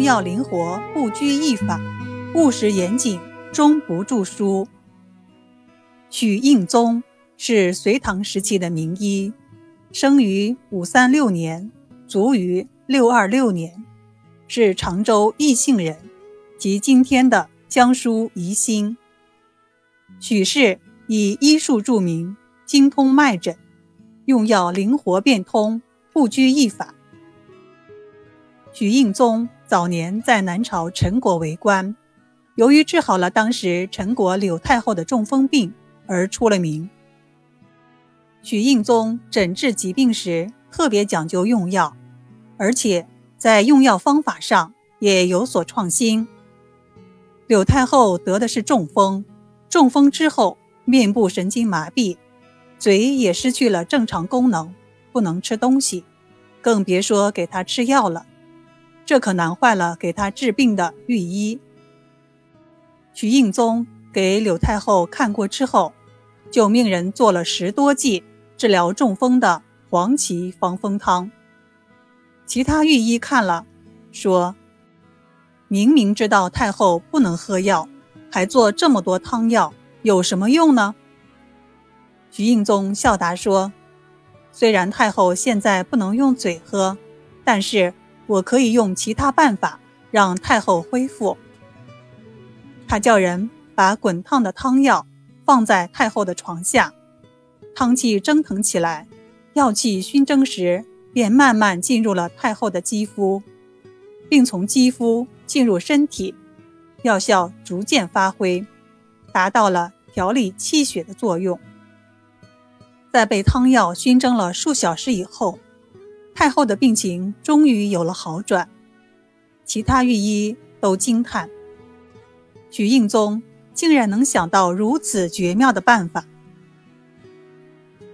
用药灵活，不拘一法，务实严谨，终不著书。许应宗是隋唐时期的名医，生于五三六年，卒于六二六年，是常州义兴人，即今天的江苏宜兴。许氏以医术著名，精通脉诊，用药灵活变通，不拘一法。许应宗早年在南朝陈国为官，由于治好了当时陈国柳太后的中风病而出了名。许应宗诊治疾病时特别讲究用药，而且在用药方法上也有所创新。柳太后得的是中风，中风之后面部神经麻痹，嘴也失去了正常功能，不能吃东西，更别说给她吃药了。这可难坏了给他治病的御医。徐应宗给柳太后看过之后，就命人做了十多剂治疗中风的黄芪防风汤。其他御医看了，说：“明明知道太后不能喝药，还做这么多汤药，有什么用呢？”徐应宗笑答说：“虽然太后现在不能用嘴喝，但是……”我可以用其他办法让太后恢复。他叫人把滚烫的汤药放在太后的床下，汤气蒸腾起来，药气熏蒸时便慢慢进入了太后的肌肤，并从肌肤进入身体，药效逐渐发挥，达到了调理气血的作用。在被汤药熏蒸了数小时以后。太后的病情终于有了好转，其他御医都惊叹：许应宗竟然能想到如此绝妙的办法。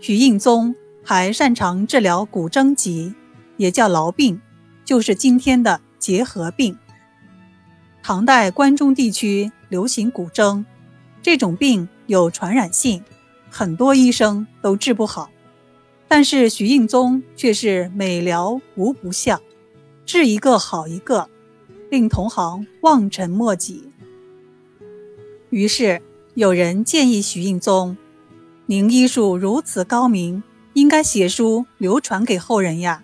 许应宗还擅长治疗骨蒸疾，也叫痨病，就是今天的结核病。唐代关中地区流行骨蒸，这种病有传染性，很多医生都治不好。但是许应宗却是每疗无不效，治一个好一个，令同行望尘莫及。于是有人建议许应宗：“您医术如此高明，应该写书流传给后人呀。”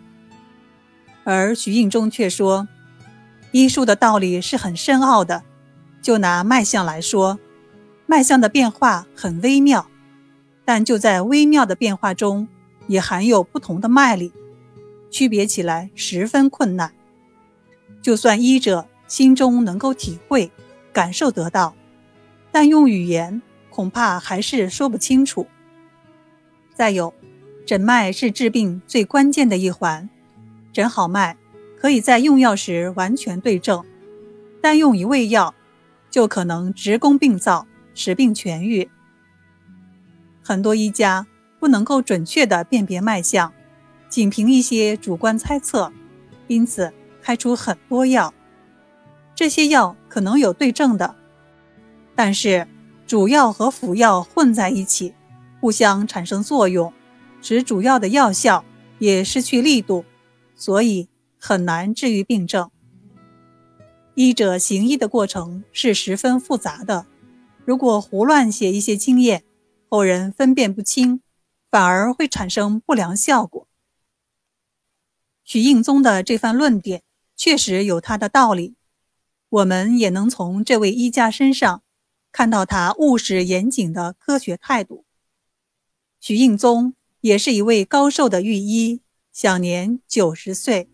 而许应宗却说：“医术的道理是很深奥的，就拿脉象来说，脉象的变化很微妙，但就在微妙的变化中。”也含有不同的脉理，区别起来十分困难。就算医者心中能够体会、感受得到，但用语言恐怕还是说不清楚。再有，诊脉是治病最关键的一环，诊好脉可以在用药时完全对症，单用一味药就可能直攻病灶，使病痊愈。很多医家。不能够准确地辨别脉象，仅凭一些主观猜测，因此开出很多药。这些药可能有对症的，但是主药和辅药混在一起，互相产生作用，使主要的药效也失去力度，所以很难治愈病症。医者行医的过程是十分复杂的，如果胡乱写一些经验，后人分辨不清。反而会产生不良效果。许应宗的这番论点确实有他的道理，我们也能从这位医家身上看到他务实严谨的科学态度。许应宗也是一位高寿的御医，享年九十岁。